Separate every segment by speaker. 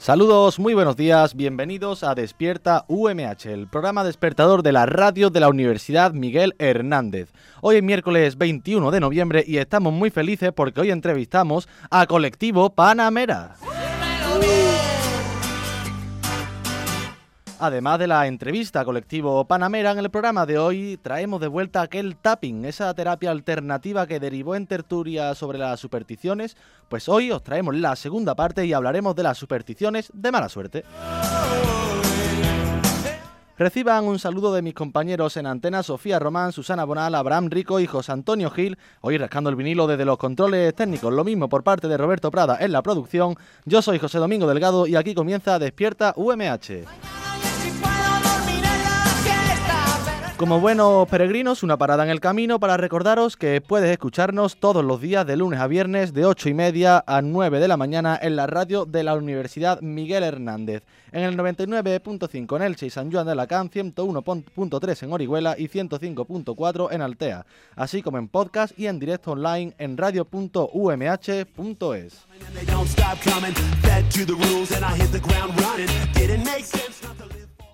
Speaker 1: Saludos, muy buenos días, bienvenidos a Despierta UMH, el programa despertador de la radio de la Universidad Miguel Hernández. Hoy es miércoles 21 de noviembre y estamos muy felices porque hoy entrevistamos a Colectivo Panamera. Además de la entrevista Colectivo Panamera, en el programa de hoy traemos de vuelta aquel tapping, esa terapia alternativa que derivó en tertulia sobre las supersticiones. Pues hoy os traemos la segunda parte y hablaremos de las supersticiones de mala suerte. Reciban un saludo de mis compañeros en antena Sofía Román, Susana Bonal, Abraham Rico y José Antonio Gil, hoy rascando el vinilo desde los controles técnicos, lo mismo por parte de Roberto Prada en la producción. Yo soy José Domingo Delgado y aquí comienza Despierta UMH. Como buenos peregrinos, una parada en el camino para recordaros que puedes escucharnos todos los días de lunes a viernes de 8 y media a 9 de la mañana en la radio de la Universidad Miguel Hernández, en el 99.5 en Elche y San Juan de Alacán, 101.3 en Orihuela y 105.4 en Altea, así como en podcast y en directo online en radio.umh.es.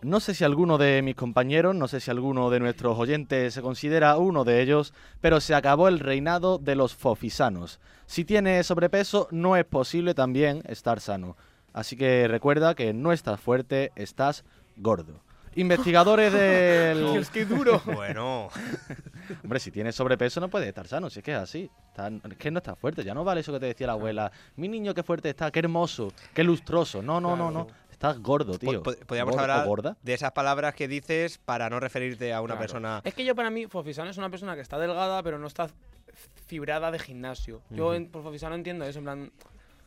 Speaker 1: No sé si alguno de mis compañeros, no sé si alguno de nuestros oyentes se considera uno de ellos, pero se acabó el reinado de los fofisanos. Si tienes sobrepeso, no es posible también estar sano. Así que recuerda que no estás fuerte, estás gordo. Investigadores del...
Speaker 2: Dios, qué duro.
Speaker 3: Bueno,
Speaker 1: Hombre, si tienes sobrepeso no puedes estar sano, si es que es así. Está- es que no estás fuerte, ya no vale eso que te decía la abuela. Mi niño qué fuerte está, qué hermoso, qué lustroso. No, no, no, no. Estás gordo, tío.
Speaker 3: po- podríamos
Speaker 1: Gordo
Speaker 3: hablar
Speaker 1: gorda.
Speaker 3: de esas palabras que dices para no referirte a una
Speaker 2: Claro.
Speaker 3: persona.
Speaker 4: Es que yo para mí, Fofisano es una persona que está delgada, pero no está fibrada de gimnasio. Yo en, por Fofisano entiendo eso, en plan.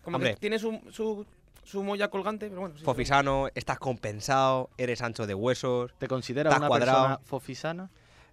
Speaker 4: Como
Speaker 3: Hombre.
Speaker 4: que tiene su, su, su molla colgante, pero bueno. sí,
Speaker 3: Fofisano, estás compensado, eres ancho de huesos.
Speaker 1: ¿Te consideras una
Speaker 3: cuadrado.
Speaker 1: persona fofisana?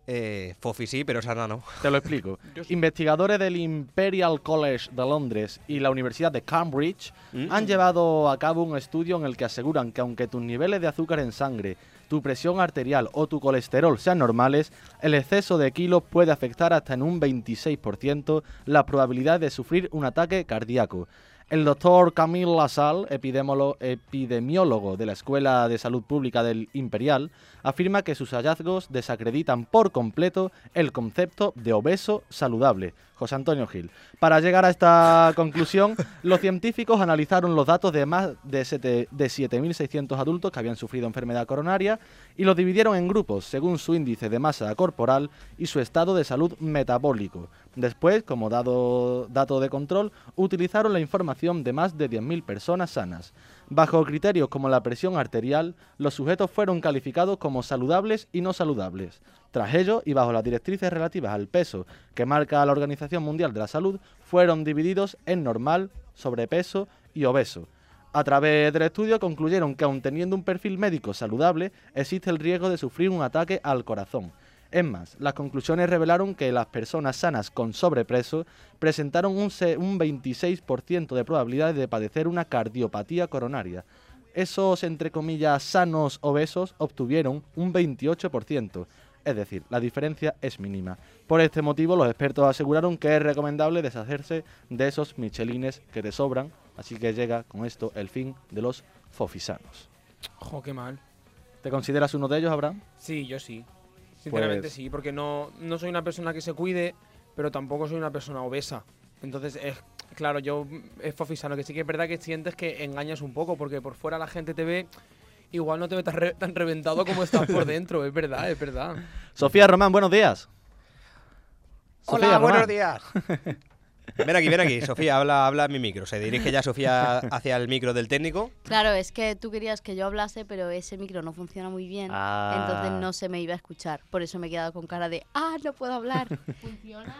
Speaker 3: Eh, Fofi sí, pero sana no.
Speaker 1: Te lo explico. Investigadores del Imperial College de Londres y la Universidad de Cambridge
Speaker 3: Mm.
Speaker 1: han llevado a cabo un estudio en el que aseguran que aunque tus niveles de azúcar en sangre, tu presión arterial o tu colesterol sean normales, el exceso de kilos puede afectar hasta en un 26% la probabilidad de sufrir un ataque cardíaco. El doctor Camille Lassalle, epidemiólogo, de la Escuela de Salud Pública del Imperial, afirma que sus hallazgos desacreditan por completo el concepto de obeso saludable. José Antonio Gil. Para llegar a esta conclusión, los científicos analizaron los datos de más de, sete- de 7.600 adultos que habían sufrido enfermedad coronaria y los dividieron en grupos según su índice de masa corporal y su estado de salud metabólico. Después, como dato de control, utilizaron la información de más de 10.000 personas sanas. Bajo criterios como la presión arterial, los sujetos fueron calificados como saludables y no saludables. Tras ello, y bajo las directrices relativas al peso que marca la Organización Mundial de la Salud, fueron divididos en normal, sobrepeso y obeso. A través del estudio concluyeron que aun teniendo un perfil médico saludable, existe el riesgo de sufrir un ataque al corazón. Es más, las conclusiones revelaron que las personas sanas con sobrepeso presentaron un, se- un 26% de probabilidades de padecer una cardiopatía coronaria. Esos, entre comillas, sanos obesos obtuvieron un 28%. Es decir, la diferencia es mínima. Por este motivo, los expertos aseguraron que es recomendable deshacerse de esos michelines que te sobran. Así que llega con esto el fin de los fofisanos.
Speaker 4: Jo, qué mal.
Speaker 1: ¿Te consideras uno de ellos, Abraham?
Speaker 4: Sí, yo sí. Sinceramente
Speaker 1: Pues-
Speaker 4: sí, porque no, no soy una persona que se cuide, pero tampoco soy una persona obesa. Entonces, es claro, yo es Fofisano, que sí que es verdad que sientes que engañas un poco, porque por fuera la gente te ve. Igual no te ve tan, re- tan reventado como estás por dentro, es verdad, es verdad.
Speaker 1: Sofía Román, buenos días.
Speaker 3: Hola,
Speaker 1: Sofía
Speaker 3: buenos
Speaker 1: Román.
Speaker 3: días. Ven aquí, ven aquí, Sofía, habla, habla a mi micro. Se dirige ya Sofía hacia el micro del técnico.
Speaker 5: Claro, es que tú querías que yo hablase, pero ese micro no funciona muy bien.
Speaker 1: Ah.
Speaker 5: Entonces no se me iba a escuchar. Por eso me he quedado con cara de, ah, no puedo hablar.
Speaker 6: ¿Funciona?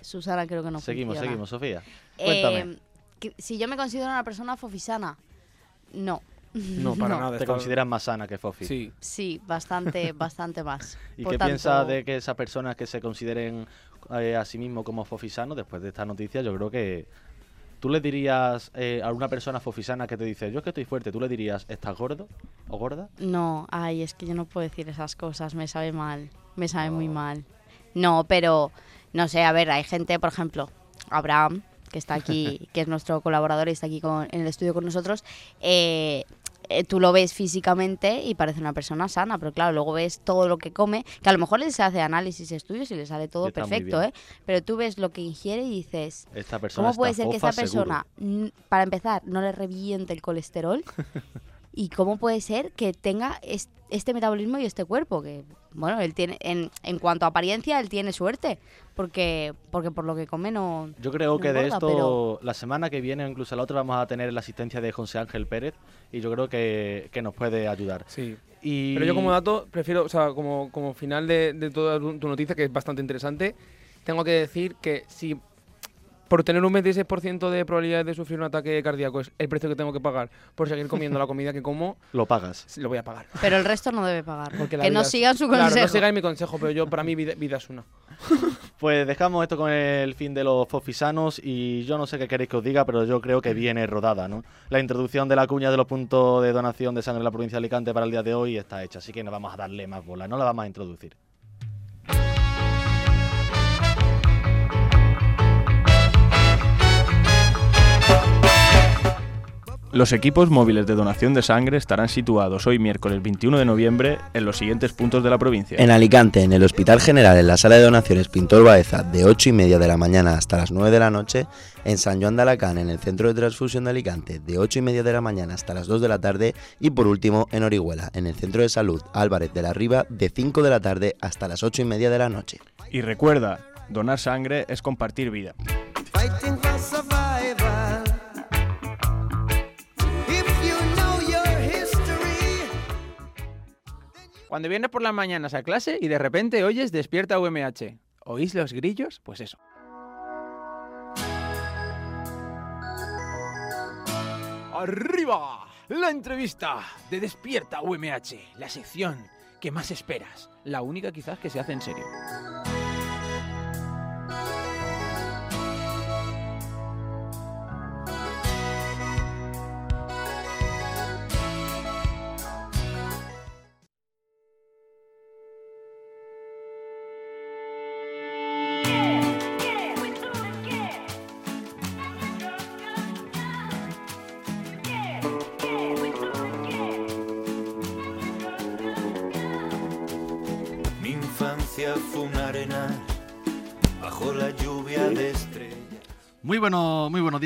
Speaker 5: Susana creo que no
Speaker 1: seguimos,
Speaker 5: funciona.
Speaker 1: seguimos, Sofía. Cuéntame.
Speaker 5: Eh, que- si yo me considero una persona fofisana, no.
Speaker 4: No, para nada.
Speaker 1: ¿Te
Speaker 4: está-
Speaker 1: consideras más sana que Fofi?
Speaker 4: Sí.
Speaker 5: Sí, bastante, bastante más.
Speaker 1: ¿Y
Speaker 5: Por
Speaker 1: qué
Speaker 5: tanto,
Speaker 1: piensas de que esas personas que se consideren eh, a sí mismos como fofisanos, después de esta noticia, yo creo que tú le dirías eh, a una persona fofisana que te dice, yo es que estoy fuerte, tú le dirías, ¿estás gordo o gorda?
Speaker 5: No, ay, es que yo no puedo decir esas cosas, me sabe mal, me sabe muy mal. No, pero, no sé, a ver, hay gente, por ejemplo, Abraham, que está aquí, que es nuestro colaborador y está aquí con- en el estudio con nosotros, eh, eh, tú lo ves físicamente y parece una persona sana, pero claro, luego ves todo lo que come, que a lo mejor les hace análisis, estudios y le sale todo
Speaker 1: está
Speaker 5: perfecto. ¿eh? Pero tú ves lo que ingiere y dices,
Speaker 1: Esta persona
Speaker 5: ¿Cómo puede ser que esa
Speaker 1: seguro.
Speaker 5: persona, para empezar, no le reviente el colesterol? ¿Y cómo puede ser que tenga es- este metabolismo y este cuerpo? Que, bueno, él tiene, en, en cuanto a apariencia, él tiene suerte, porque, porque por lo que come no...
Speaker 1: Yo creo
Speaker 5: no
Speaker 1: que de esto,
Speaker 5: pero-
Speaker 1: la semana que viene o incluso la otra, vamos a tener la asistencia de José Ángel Pérez y yo creo que, que nos puede ayudar.
Speaker 4: Sí.
Speaker 1: Y...
Speaker 4: Pero yo como dato, prefiero, o sea, como, como final de, de toda tu tu noticia, que es bastante interesante, tengo que decir que si por tener un 26% de probabilidades de sufrir un ataque cardíaco es el precio que tengo que pagar por seguir comiendo la comida que como,
Speaker 1: Lo pagas.
Speaker 4: lo voy a pagar.
Speaker 5: Pero el resto no debe pagar.
Speaker 4: Porque
Speaker 5: que no
Speaker 4: es-
Speaker 5: sigan su
Speaker 4: Claro,
Speaker 5: consejo.
Speaker 4: no sigáis mi consejo, pero yo para mí vida, vida es una.
Speaker 1: Pues dejamos esto con el fin de los fofisanos y yo no sé qué queréis que os diga, pero yo creo que viene rodada, ¿no? La introducción de la cuña de los puntos de donación de sangre en la provincia de Alicante para el día de hoy está hecha, así que no vamos a darle más bola, no la vamos a introducir.
Speaker 7: Los equipos móviles de donación de sangre estarán situados hoy miércoles 21 de noviembre en los siguientes puntos de la provincia.
Speaker 8: En Alicante, en el Hospital General, en la sala de donaciones Pintor Baeza, de 8 y media de la mañana hasta las 9 de la noche. En San Joan de Alacant, en el Centro de Transfusión de Alicante, de 8 y media de la mañana hasta las 2 de la tarde. Y por último, en Orihuela, en el Centro de Salud Álvarez de la Riva, de 5 de la tarde hasta las 8 y media de la noche.
Speaker 7: Y recuerda, donar sangre es compartir vida.
Speaker 2: Cuando vienes por las mañanas a clase y de repente oyes Despierta UMH. ¿Oís los grillos? Pues eso. ¡Arriba! La entrevista de Despierta UMH. La sección que más esperas. La única quizás que se hace en serio.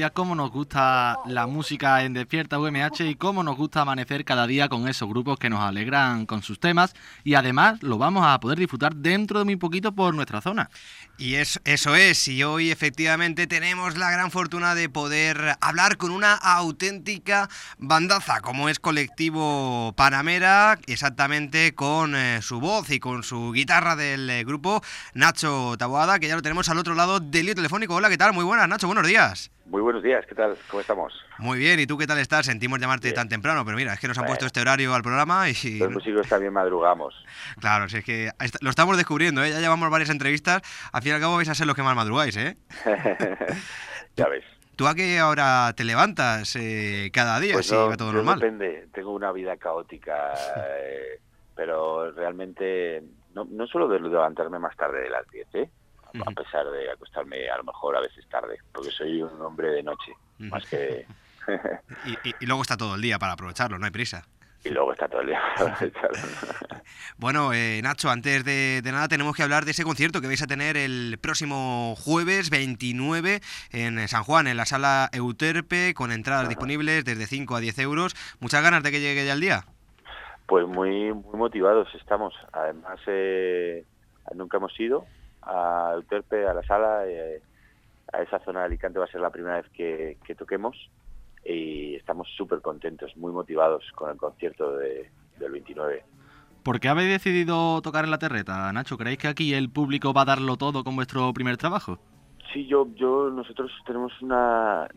Speaker 1: Cómo nos gusta la música en Despierta UMH y cómo nos gusta amanecer cada día con esos grupos que nos alegran con sus temas y además lo vamos a poder disfrutar dentro de muy poquito por nuestra zona.
Speaker 3: Y es, eso es, y hoy efectivamente tenemos la gran fortuna de poder hablar con una auténtica bandaza, como es Colectivo Panamera, exactamente con eh, su voz y con su guitarra del eh, grupo, Nacho Taboada, que ya lo tenemos al otro lado del hilo telefónico. Hola, ¿qué tal? Muy buenas, Nacho, buenos días.
Speaker 9: Muy buenos días, ¿qué tal? ¿Cómo estamos?
Speaker 3: Muy bien, ¿y tú qué tal estás? Sentimos llamarte tan temprano, pero mira, es que nos han
Speaker 9: Bueno.
Speaker 3: puesto este horario al programa y...
Speaker 9: Los músicos también madrugamos.
Speaker 3: Claro, si es que lo estamos descubriendo, ¿eh? ya llevamos varias entrevistas, al fin y al cabo vais a ser los que más madrugáis, ¿eh?
Speaker 9: ya ves.
Speaker 3: ¿Tú a qué hora te levantas eh, cada día,
Speaker 9: Pues
Speaker 3: si
Speaker 9: no,
Speaker 3: va todo normal?
Speaker 9: depende, tengo una vida caótica, eh, pero realmente no, no suelo de- levantarme más tarde de las 10, ¿eh? A pesar de acostarme a lo mejor a veces tarde, porque soy un hombre de noche, más que...
Speaker 3: Y, y- y luego está todo el día para aprovecharlo, no hay prisa.
Speaker 9: y luego está todo el día.
Speaker 3: Bueno, eh, Nacho, antes de, de nada tenemos que hablar de ese concierto que vais a tener el próximo jueves 29 en San Juan, en la sala Euterpe, con entradas disponibles desde 5 a 10 euros. ¿Muchas ganas de que llegue ya el día?
Speaker 9: Pues muy muy motivados estamos. Además, eh, nunca hemos ido a Euterpe, a la sala. eh, a esa zona de Alicante va a ser la primera vez que, que toquemos y estamos súper contentos, muy motivados con el concierto de, del 29.
Speaker 1: ¿Por qué habéis decidido tocar en la terreta, Nacho? ¿Creéis que aquí el público va a darlo todo con vuestro primer trabajo?
Speaker 9: Sí, yo, yo, nosotros tenemos una,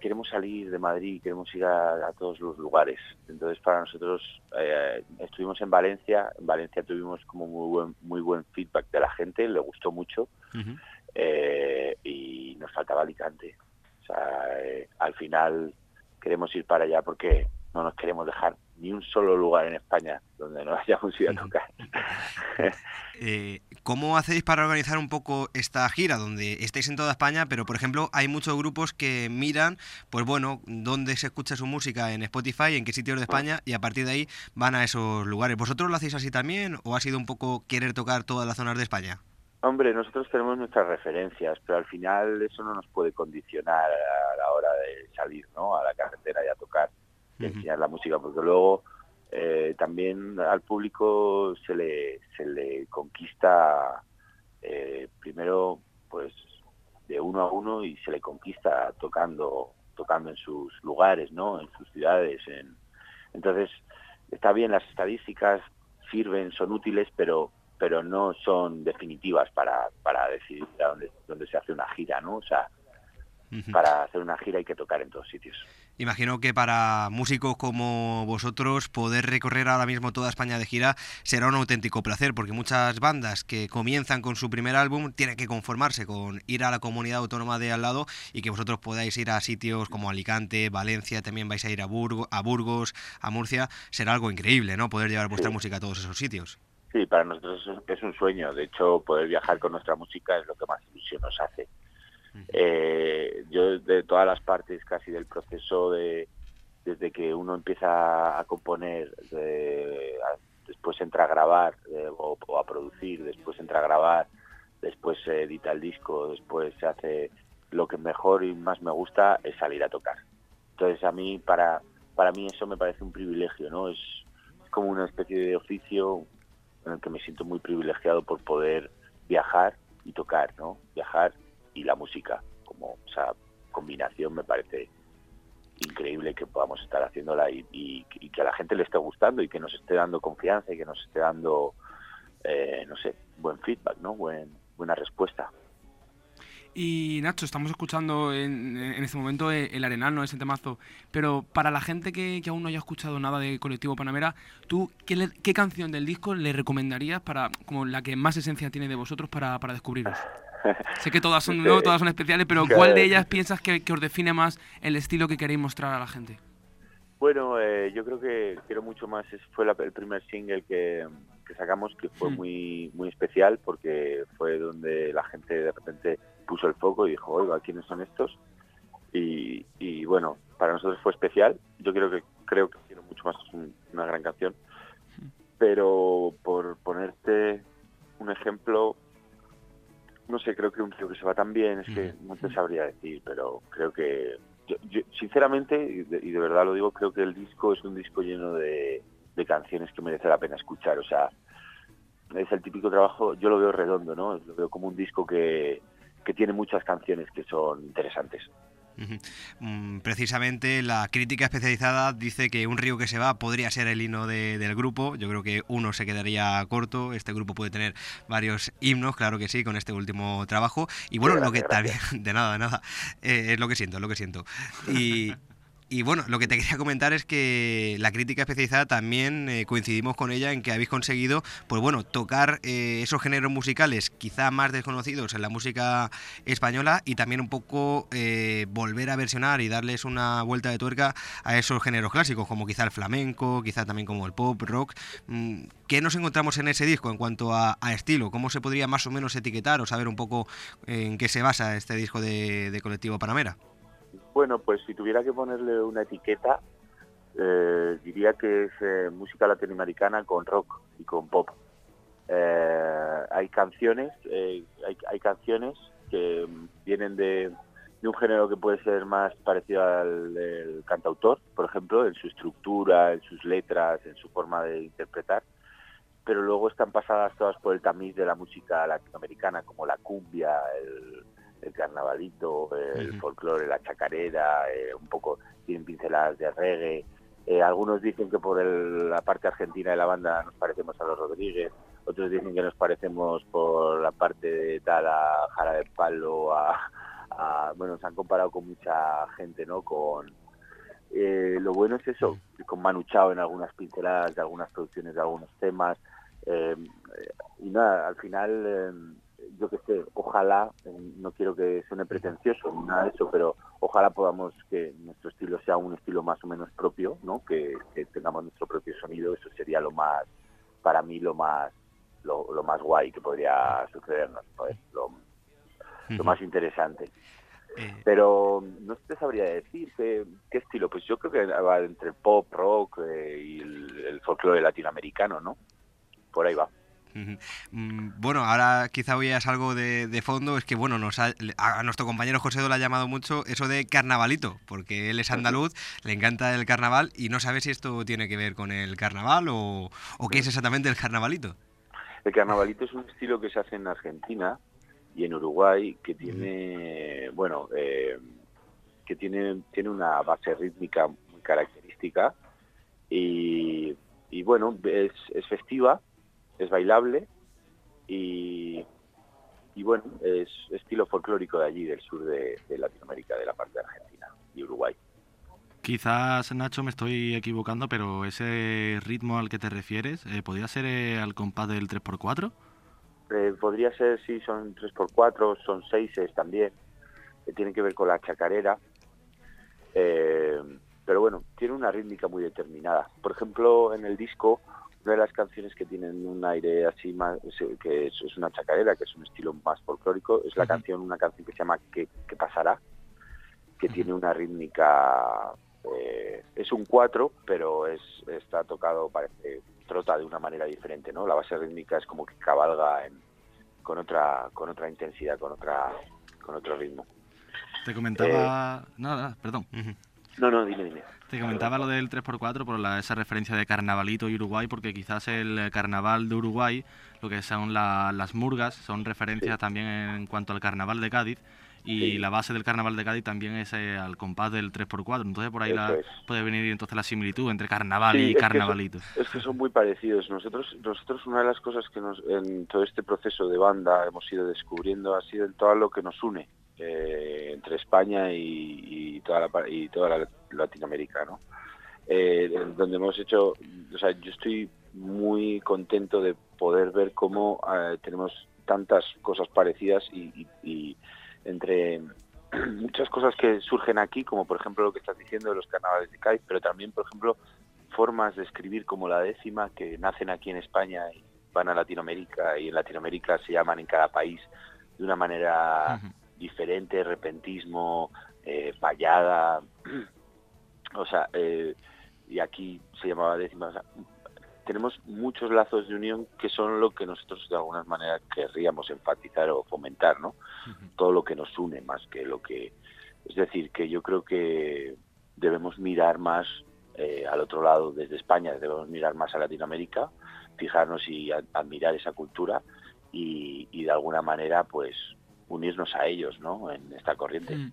Speaker 9: queremos salir de Madrid, queremos ir a, a todos los lugares. Entonces, para nosotros, eh, estuvimos en Valencia, en Valencia tuvimos como muy buen, muy buen feedback de la gente, le gustó mucho, eh, y nos faltaba Alicante. O sea, eh, al final queremos ir para allá porque no nos queremos dejar ni un solo lugar en España donde no hayamos ido a tocar.
Speaker 3: Eh, ¿Cómo hacéis para organizar un poco esta gira donde estáis en toda España, pero por ejemplo hay muchos grupos que miran, pues bueno, dónde se escucha su música en Spotify, en qué sitios de España y a partir de ahí van a esos lugares. ¿Vosotros lo hacéis así también o ha sido un poco querer tocar todas las zonas de España?
Speaker 9: Hombre, nosotros tenemos nuestras referencias, pero al final eso no nos puede condicionar a la hora de salir ¿no? a la carretera y a tocar enseñar la música, porque luego eh, también al público se le, se le conquista eh, primero pues de uno a uno y se le conquista tocando tocando en sus lugares, ¿no? En sus ciudades. En... Entonces está bien las estadísticas sirven, son útiles, pero pero no son definitivas para, para decidir dónde, dónde se hace una gira, ¿no? O sea, para hacer una gira hay que tocar en todos sitios.
Speaker 3: Imagino que para músicos como vosotros poder recorrer ahora mismo toda España de gira será un auténtico placer, porque muchas bandas que comienzan con su primer álbum tienen que conformarse con ir a la comunidad autónoma de al lado y que vosotros podáis ir a sitios como Alicante, Valencia, también vais a ir a, Burgo, a Burgos, a Murcia, será algo increíble, ¿no? Poder llevar vuestra
Speaker 9: Sí.
Speaker 3: música a todos esos sitios.
Speaker 9: Sí, para nosotros es un- es un sueño. De hecho, poder viajar con nuestra música es lo que más ilusión nos hace. Eh, yo de todas las partes casi del proceso de desde que uno empieza a componer, después entra a grabar o, o a producir, después entra a grabar, después se edita el disco, después se hace lo que mejor y más me gusta es salir a tocar. Entonces a mí para para mí eso me parece un privilegio, ¿no? Es como una especie de oficio en el que me siento muy privilegiado por poder viajar y tocar, ¿no? Viajar y la música, como esa combinación me parece increíble que podamos estar haciéndola y, que a la gente le esté gustando y que nos esté dando confianza y que nos esté dando, eh, no sé, buen feedback, ¿no? Buen, buena respuesta.
Speaker 4: Y Nacho, estamos escuchando en, en este momento el, el Arenal, ¿no? Ese temazo. Pero para la gente que, que aún no haya escuchado nada de Colectivo Panamera, ¿tú qué, le- qué canción del disco le recomendarías para como la que más esencia tiene de vosotros para, para descubriros? Sé que todas son, ¿no? todas son especiales, pero ¿cuál de ellas piensas que, que os define más el estilo que queréis mostrar a la gente?
Speaker 9: Bueno, eh, yo creo que quiero mucho más. Fue la- el primer single que, que sacamos que fue
Speaker 4: Mm.
Speaker 9: muy muy especial porque fue donde la gente de repente puso el foco y dijo, oiga, ¿quiénes son estos? Y, y bueno, para nosotros fue especial. Yo creo que creo que quiero mucho más es un- una gran canción. Pero por ponerte un ejemplo, no sé, creo que un tío que se va tan bien es que no te sabría decir, pero creo que yo- yo, sinceramente, y de, y de verdad lo digo, creo que el disco es un disco lleno de, de canciones que merece la pena escuchar. O sea, es el típico trabajo, yo lo veo redondo, ¿no? Lo veo como un disco que, que tiene muchas canciones que son interesantes.
Speaker 3: Mm, Precisamente la crítica especializada dice que un río que se va podría ser el himno de- del grupo. Yo creo que uno se quedaría corto. Este grupo puede tener varios himnos, claro que sí, con este último trabajo. Y bueno, lo que también, de nada, de nada, Eh, es lo que siento, es lo que siento. Y, y bueno, lo que te quería comentar es que la crítica especializada también eh, coincidimos con ella en que habéis conseguido, pues bueno, tocar eh, esos géneros musicales quizá más desconocidos en la música española y también un poco eh, volver a versionar y darles una vuelta de tuerca a esos géneros clásicos, como quizá el flamenco, quizá también como el pop, rock. Mm, ¿Qué nos encontramos en ese disco en cuanto a, estilo? ¿Cómo se podría más o menos etiquetar o saber un poco en qué se basa este disco de, de Colectivo Panamera?
Speaker 9: Bueno, pues si tuviera que ponerle una etiqueta, eh, diría que es eh, música latinoamericana con rock y con pop. Eh, hay canciones, hay, canciones que vienen de, de un género que puede ser más parecido al cantautor, por ejemplo, en su estructura, en sus letras, en su forma de interpretar, pero luego están pasadas todas por el tamiz de la música latinoamericana, como la cumbia, el, el carnavalito, el folclore, la chacarera, eh, un poco tienen pinceladas de reggae. Eh, algunos dicen que por el- la parte argentina de la banda nos parecemos a los Rodríguez, otros dicen que nos parecemos por la parte de tal a Jara de Palo, a, a- bueno, se han comparado con mucha gente, ¿no? Con eh, lo bueno es eso, con Manu Chao en algunas pinceladas de algunas producciones de algunos temas. eh, y nada, al final, eh, yo qué sé, ojalá, eh, no quiero que suene pretencioso ni nada de eso, pero ojalá podamos que nuestro estilo sea un estilo más o menos propio, ¿no? Que, que tengamos nuestro propio sonido, eso sería lo más, para mí, lo más lo, lo más guay que podría sucedernos, ¿no? Es lo, lo más interesante.
Speaker 3: Eh,
Speaker 9: Pero no te sabría decir qué, qué estilo. Pues yo creo que va entre pop, rock eh, y el, el folclore latinoamericano, ¿no? Por ahí va.
Speaker 3: Mm, Bueno, ahora quizá oías algo de, de fondo, es que bueno, nos ha- a nuestro compañero José Do le ha llamado mucho eso de carnavalito, porque él es andaluz, le encanta el carnaval y no sabe si esto tiene que ver con el carnaval o, o qué es exactamente el carnavalito.
Speaker 9: El carnavalito es un estilo que se hace en Argentina y en Uruguay que tiene, bueno, eh, que tiene, tiene una base rítmica muy característica y, y bueno, es, es festiva, es bailable y, y bueno, es estilo folclórico de allí, del sur de, de Latinoamérica, de la parte de Argentina y Uruguay.
Speaker 7: Quizás, Nacho, me estoy equivocando, pero ese ritmo al que te refieres, eh, ¿podría ser eh, al compás del 3x4?
Speaker 9: Eh, podría ser, sí, son 3x4, son 6 también, que tienen que ver con la chacarera. Pero bueno, tiene una rítmica muy determinada. Por ejemplo, en el disco, una de las canciones que tienen un aire así más, que es, es una chacarera, que es un estilo más folclórico, es la canción, una canción que se llama ¿Qué, qué pasará? que tiene una rítmica, eh, es un 4, pero es está tocado, parece, trota de una manera diferente, ¿no? La base rítmica es como que cabalga en, con otra con otra intensidad, con otra con otro ritmo.
Speaker 7: Te comentaba... No, no, perdón.
Speaker 9: No, no, dime, dime.
Speaker 7: Te comentaba lo del 3x4 por la- esa referencia de carnavalito y Uruguay, porque quizás el carnaval de Uruguay, lo que son la- las murgas, son referencias también en cuanto al carnaval de Cádiz. Y la base del carnaval de Cádiz también es eh, al compás del 3x4. Entonces por ahí la- puede venir entonces la similitud entre carnaval
Speaker 9: Sí,
Speaker 7: y
Speaker 9: es que
Speaker 7: carnavalito.
Speaker 9: son- Es que son muy parecidos. Nosotros, nosotros una de las cosas que nos, en todo este proceso de banda hemos ido descubriendo ha sido en todo lo que nos une eh, entre España y, toda la y toda la Latinoamérica, ¿no? Eh, donde hemos hecho, o sea, yo estoy muy contento de poder ver cómo eh, tenemos tantas cosas parecidas y, entre muchas cosas que surgen aquí, como por ejemplo lo que estás diciendo de los carnavales de Cádiz, pero también, por ejemplo, formas de escribir como la décima que nacen aquí en España y van a Latinoamérica y en Latinoamérica se llaman en cada país de una manera diferente, repentismo, eh, payada, o sea, eh, y aquí se llamaba décima. o sea, tenemos muchos lazos de unión que son lo que nosotros de alguna manera querríamos enfatizar o fomentar, ¿no? Todo lo que nos une más que lo que... Es decir, que yo creo que debemos mirar más eh, al otro lado desde España, debemos mirar más a Latinoamérica, fijarnos y admirar esa cultura y, y de alguna manera pues unirnos a ellos, ¿no? En esta corriente.
Speaker 6: Mm.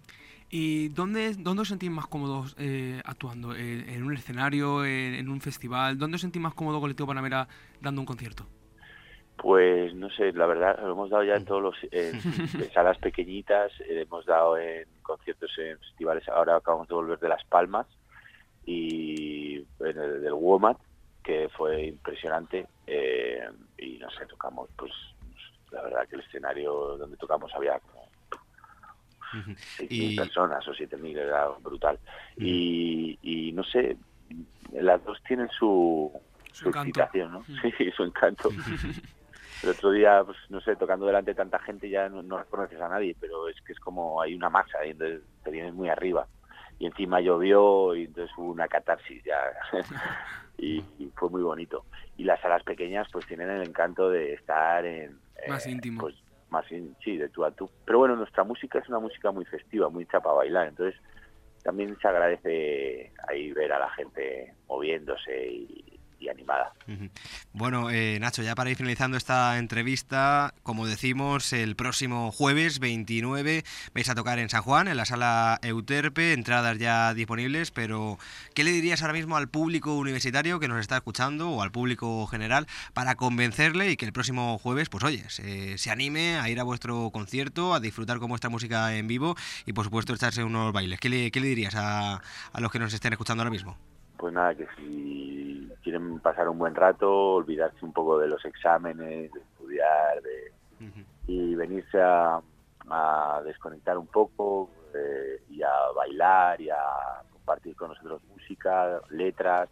Speaker 6: ¿Y dónde, dónde os sentís más cómodos eh, actuando? ¿En, un escenario, en, un festival? ¿Dónde os sentís más cómodo Colectivo Panamera dando un concierto?
Speaker 9: Pues no sé, la verdad, lo hemos dado ya en todos los en, en salas pequeñitas, eh, hemos dado en conciertos en festivales, ahora acabamos de volver de Las Palmas y en el del WOMAT, que fue impresionante, eh, y no sé, tocamos, pues la verdad que el escenario donde tocamos había como 6.000
Speaker 3: Y-
Speaker 9: personas o 7.000, era brutal. Y, y no sé, las dos tienen su, su,
Speaker 6: encanto.
Speaker 9: excitación, ¿no? Sí, su encanto. El otro día, pues no sé, tocando delante de tanta gente ya no, no reconoces a nadie, pero es que es como hay una masa y entonces te vienes muy arriba. Y encima llovió y entonces hubo una catarsis ya. y, y fue muy bonito. Y las salas pequeñas pues tienen el encanto de estar en...
Speaker 6: Más
Speaker 9: eh,
Speaker 6: íntimo.
Speaker 9: Pues más, in- sí, de tú a tú. Pero bueno, nuestra música es una música muy festiva, muy hecha para bailar. Entonces también se agradece ahí ver a la gente moviéndose y, y animada.
Speaker 3: Bueno, eh, Nacho, ya para ir finalizando esta entrevista, como decimos, el próximo jueves 29 vais a tocar en San Juan, en la sala Euterpe, entradas ya disponibles, pero ¿qué le dirías ahora mismo al público universitario que nos está escuchando o al público general para convencerle y que el próximo jueves, pues oye, se, se anime a ir a vuestro concierto, a disfrutar con vuestra música en vivo y por supuesto echarse unos bailes? ¿Qué le, qué le dirías a, a los que nos estén escuchando ahora mismo?
Speaker 9: Pues nada, que si quieren pasar un buen rato, olvidarse un poco de los exámenes, de estudiar, de, y venirse a, a desconectar un poco eh, y a bailar y a compartir con nosotros música, letras,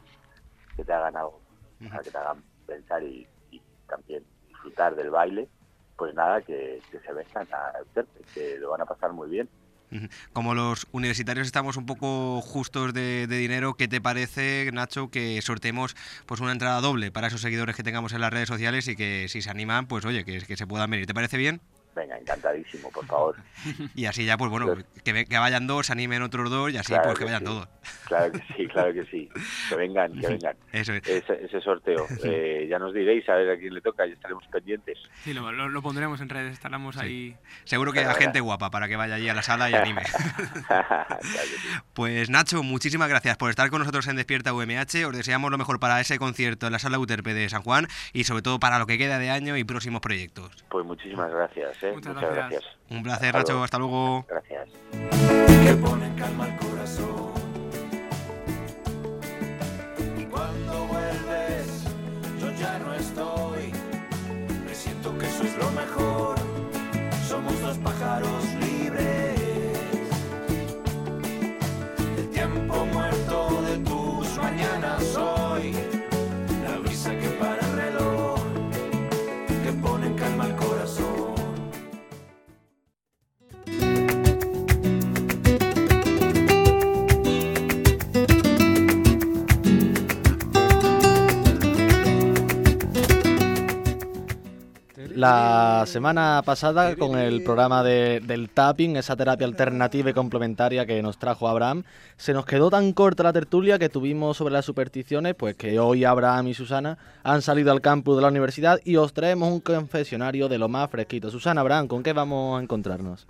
Speaker 9: que te hagan algo, o sea, que te hagan pensar y, y también disfrutar del baile, pues nada, que, que se vengan a Euterpe, que lo van a pasar muy bien.
Speaker 3: Como los universitarios estamos un poco justos de, de dinero, ¿qué te parece, Nacho, que sorteemos pues una entrada doble para esos seguidores que tengamos en las redes sociales y que si se animan, pues oye, que, que se puedan venir? ¿Te parece bien?
Speaker 9: Venga, encantadísimo, por favor.
Speaker 3: Y así ya, pues bueno, que, vayan dos, se animen otros dos y así
Speaker 9: Claro
Speaker 3: pues que
Speaker 9: que
Speaker 3: vayan
Speaker 9: sí.
Speaker 3: todos.
Speaker 9: Claro que sí, claro que sí. Que vengan, que vengan.
Speaker 3: Eso es.
Speaker 9: Ese, ese sorteo. Eh, ya nos diréis a ver a quién le toca, ya estaremos pendientes.
Speaker 6: Sí, lo, lo- lo pondremos en redes, estaremos ahí.
Speaker 3: Seguro que a gente guapa para que vaya allí a la sala y anime. Pues Nacho, muchísimas gracias por estar con nosotros en Despierta UMH. Os deseamos lo mejor para ese concierto en la sala Uterpe de San Juan y sobre todo para lo que queda de año y próximos proyectos.
Speaker 9: Pues muchísimas gracias, ¿eh? Muchas, gracias.
Speaker 3: Un placer,
Speaker 9: Hasta
Speaker 3: Nacho.
Speaker 9: luego.
Speaker 3: Hasta luego.
Speaker 9: Gracias.
Speaker 10: que ponen calma al corazón. Y cuando vuelves, yo ya no estoy. Me siento que eso es lo mejor. Somos dos pájaros libres. El tiempo La
Speaker 1: semana pasada, con el programa de- del tapping, esa terapia alternativa y complementaria que nos trajo Abraham, se nos quedó tan corta la tertulia que tuvimos sobre las supersticiones, pues que hoy Abraham y Susana han salido al campus de la universidad y os traemos un confesionario de lo más fresquito. Susana, Abraham, ¿con qué vamos a encontrarnos?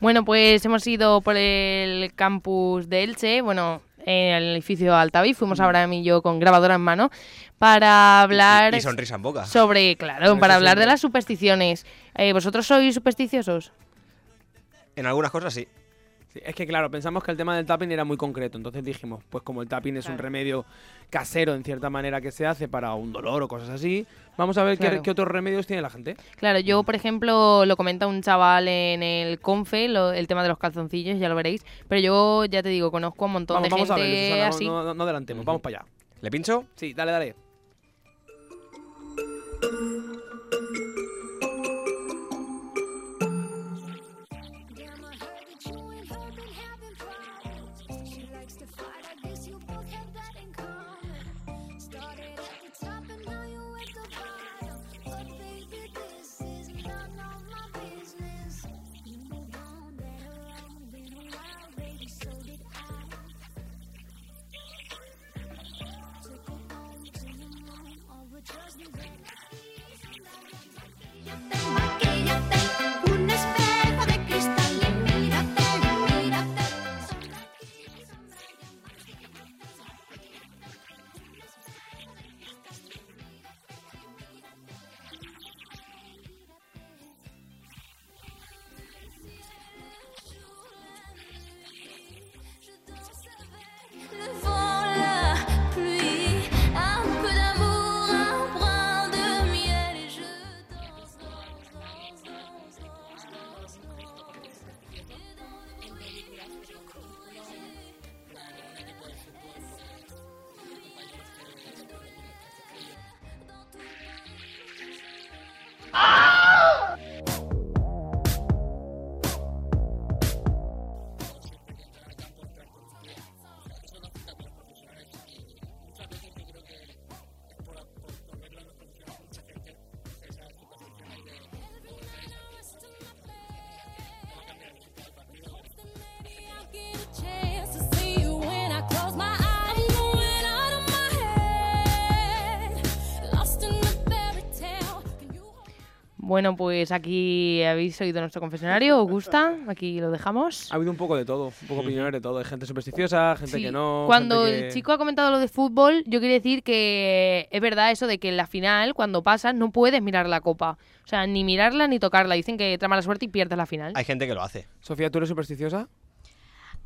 Speaker 11: Bueno, pues hemos ido por el campus de Elche, bueno, en el edificio Altavi, fuimos Abraham y yo con grabadora en mano para hablar
Speaker 3: y sonrisa en boca.
Speaker 11: sobre, claro, para hablar
Speaker 3: siempre.
Speaker 11: de las supersticiones. Eh, ¿Vosotros sois supersticiosos?
Speaker 4: En algunas cosas sí. Es que claro, pensamos que el tema del tapping era muy concreto, entonces dijimos, pues como el tapping es un remedio casero en cierta manera que se hace para un dolor o cosas así, vamos a ver qué-
Speaker 11: Claro.
Speaker 4: qué, otros remedios tiene la gente.
Speaker 11: Claro, yo, por ejemplo, lo comenta un chaval en el Confe, lo- el tema de los calzoncillos, ya lo veréis, pero yo, ya te digo, conozco a un montón
Speaker 4: Vamos,
Speaker 11: de
Speaker 4: vamos a Susana,
Speaker 11: así.
Speaker 4: no, no, no adelantemos, vamos para allá.
Speaker 3: ¿Le pincho?
Speaker 4: Sí, dale, dale.
Speaker 11: Bueno, pues aquí habéis oído nuestro confesionario. ¿Os gusta? Aquí lo dejamos.
Speaker 4: Ha habido un poco de todo, un poco opiniones de todo. Hay gente supersticiosa, gente
Speaker 11: Sí.
Speaker 4: que no.
Speaker 11: Cuando
Speaker 4: gente que-
Speaker 11: el chico ha comentado lo de fútbol, yo quería decir que es verdad eso de que en la final, cuando pasas, no puedes mirar la copa. O sea, ni mirarla ni tocarla. Dicen que trae mala suerte y pierdes la final.
Speaker 12: Hay gente que lo hace.
Speaker 4: Sofía, ¿tú eres supersticiosa?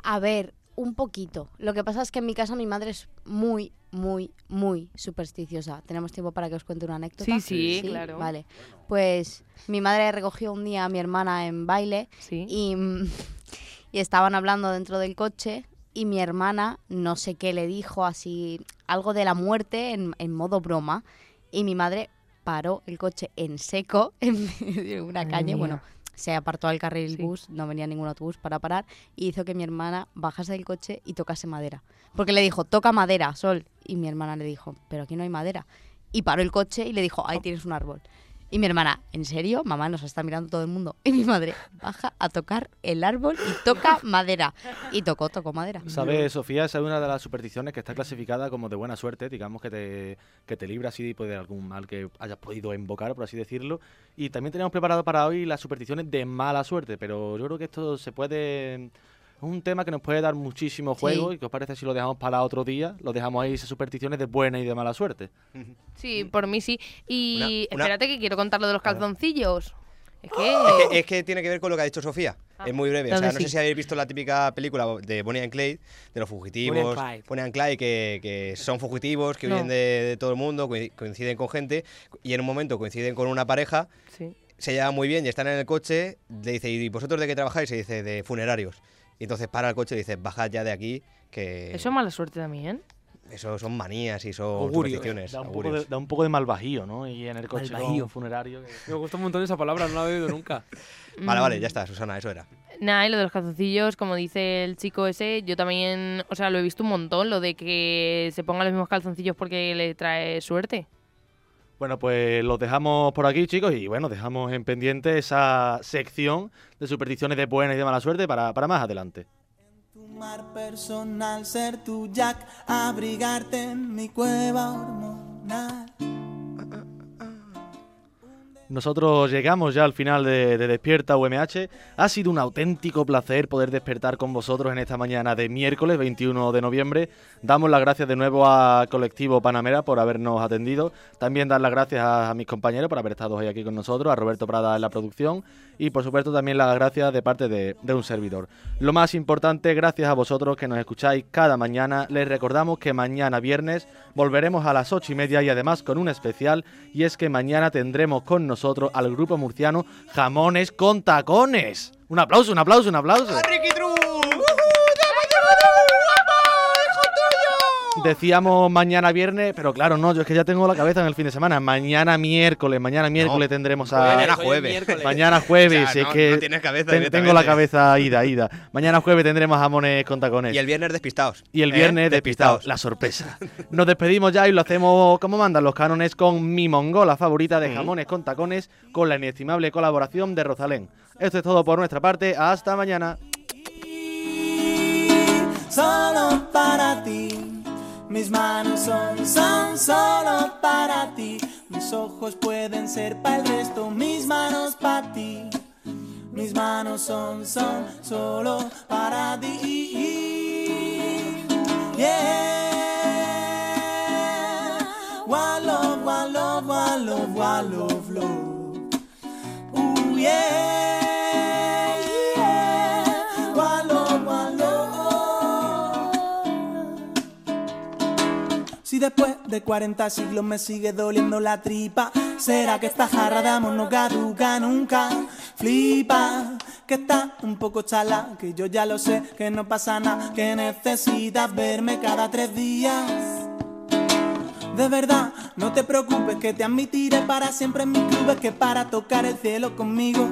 Speaker 5: A ver, un poquito. Lo que pasa es que en mi casa mi madre es muy, muy, muy supersticiosa. ¿Tenemos tiempo para que os cuente una anécdota?
Speaker 11: Sí, sí, claro.
Speaker 5: Vale. Pues mi madre recogió un día a mi hermana en baile y, y estaban hablando dentro del coche y mi hermana no sé qué le dijo, así algo de la muerte en, en modo broma y mi madre paró el coche en seco en medio de una calle.
Speaker 11: mía.
Speaker 5: Bueno, se apartó al carril bus, no venía ningún autobús para parar y hizo que mi hermana bajase del coche y tocase madera. Porque le dijo, toca madera, Sol. Y mi hermana le dijo, pero aquí no hay madera. Y paró el coche y le dijo, ahí tienes un árbol. Y mi hermana, ¿en serio? Mamá, nos está mirando todo el mundo. Y mi madre baja a tocar el árbol y toca madera. Y tocó, tocó madera.
Speaker 1: ¿Sabes, Sofía? Esa es una de las supersticiones que está clasificada como de buena suerte, digamos que te, que te libra así pues, de algún mal que hayas podido invocar, por así decirlo. Y también tenemos preparado para hoy las supersticiones de mala suerte, pero yo creo que esto se puede... Es un tema que nos puede dar muchísimo juego
Speaker 11: Sí.
Speaker 1: y que os parece si lo dejamos para otro día, lo dejamos ahí esas supersticiones de buena y de mala suerte.
Speaker 11: Sí, por mí sí. Y
Speaker 12: Una- una-
Speaker 11: espérate que quiero contar lo de los calzoncillos. Es que...
Speaker 12: Es que, es que tiene que ver con lo que ha dicho Sofía.
Speaker 11: Ah,
Speaker 12: es muy breve. O
Speaker 11: dale,
Speaker 12: sea, no
Speaker 11: sí.
Speaker 12: sé si habéis visto la típica película de Bonnie and Clyde, de los fugitivos.
Speaker 4: Bonnie and Clyde.
Speaker 12: Bonnie and Clyde, que, que son fugitivos, que
Speaker 11: No.
Speaker 12: huyen de, de todo el mundo, coi- coinciden con gente, y en un momento coinciden con una pareja,
Speaker 11: Sí.
Speaker 12: se llevan muy bien y están en el coche, le dice, ¿y vosotros de qué trabajáis? Y dice, de funerarios. Y entonces para el coche y dice, bajad ya de aquí, que
Speaker 11: Eso es mala suerte también.
Speaker 12: eso son manías y son
Speaker 1: Augurio,
Speaker 12: supersticiones.
Speaker 1: Da un, poco de, da un poco de mal bajío, ¿no? Y en el coche
Speaker 4: Malvajío.
Speaker 1: con funerario. que-
Speaker 4: Me gusta un montón esa palabra, no la he oído nunca.
Speaker 12: Vale,
Speaker 11: Mm.
Speaker 12: vale, ya está, Susana, eso era.
Speaker 11: Nada, y lo de los calzoncillos, como dice el chico ese, yo también, o sea, lo he visto un montón, lo de que se pongan los mismos calzoncillos porque le trae suerte.
Speaker 1: Bueno, pues los dejamos por aquí, chicos, y bueno, dejamos en pendiente esa sección de supersticiones de buena y de mala suerte para, para más adelante.
Speaker 13: Tu mar personal, ser tu Jack, abrigarte en mi cueva hormonal.
Speaker 1: Nosotros llegamos ya al final de, de Despierta UMH. Ha sido un auténtico placer poder despertar con vosotros en esta mañana de miércoles 21 de noviembre. Damos las gracias de nuevo a Colectivo Panamera por habernos atendido. También dar las gracias a, a mis compañeros por haber estado hoy aquí con nosotros, a Roberto Prada en la producción y por supuesto también las gracias de parte de, de un servidor. Lo más importante, gracias a vosotros que nos escucháis cada mañana. Les recordamos que mañana viernes volveremos a las ocho y media y además con un especial y es que mañana tendremos con nosotros al grupo murciano Jamones con Tacones. Un aplauso, un aplauso, un aplauso. Decíamos mañana viernes, pero claro, no, yo es que ya tengo la cabeza en el fin de semana. Mañana miércoles, mañana miércoles tendremos a.
Speaker 12: mañana jueves.
Speaker 1: Mañana jueves,
Speaker 12: O sea,
Speaker 1: es
Speaker 12: no-
Speaker 1: que.
Speaker 12: no tienes cabeza
Speaker 1: ten-
Speaker 12: directamente.
Speaker 1: tengo la cabeza ida, ida. Mañana jueves tendremos jamones con tacones.
Speaker 12: Y el viernes despistados.
Speaker 1: Y el
Speaker 12: ¿eh?
Speaker 1: viernes despistados. La sorpresa. Nos despedimos ya y lo hacemos como mandan los cánones con mi mongola favorita de jamones con tacones, con la inestimable colaboración de Rosalén. Esto es todo por nuestra parte. Hasta mañana.
Speaker 13: Solo para ti. Mis manos son, son solo para ti. Mis ojos pueden ser para el resto, mis manos para ti. Mis manos son, son solo para ti. Yeah. One love, one love, one love, one love, love. Ooh, yeah. Después de 40 siglos me sigue doliendo la tripa, ¿será que esta jarra de amor no caduca nunca? Flipa, que está un poco chala, que yo ya lo sé, que no pasa nada, que necesitas verme cada tres días. De verdad, no te preocupes que te admitiré para siempre en mis clubes que para tocar el cielo conmigo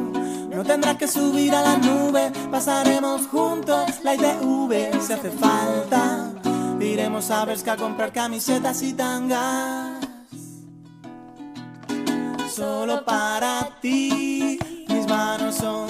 Speaker 13: no tendrás que subir a las nubes, pasaremos juntos la ITV si hace falta. Iremos a Berska a comprar camisetas y tangas. Solo para ti, mis manos son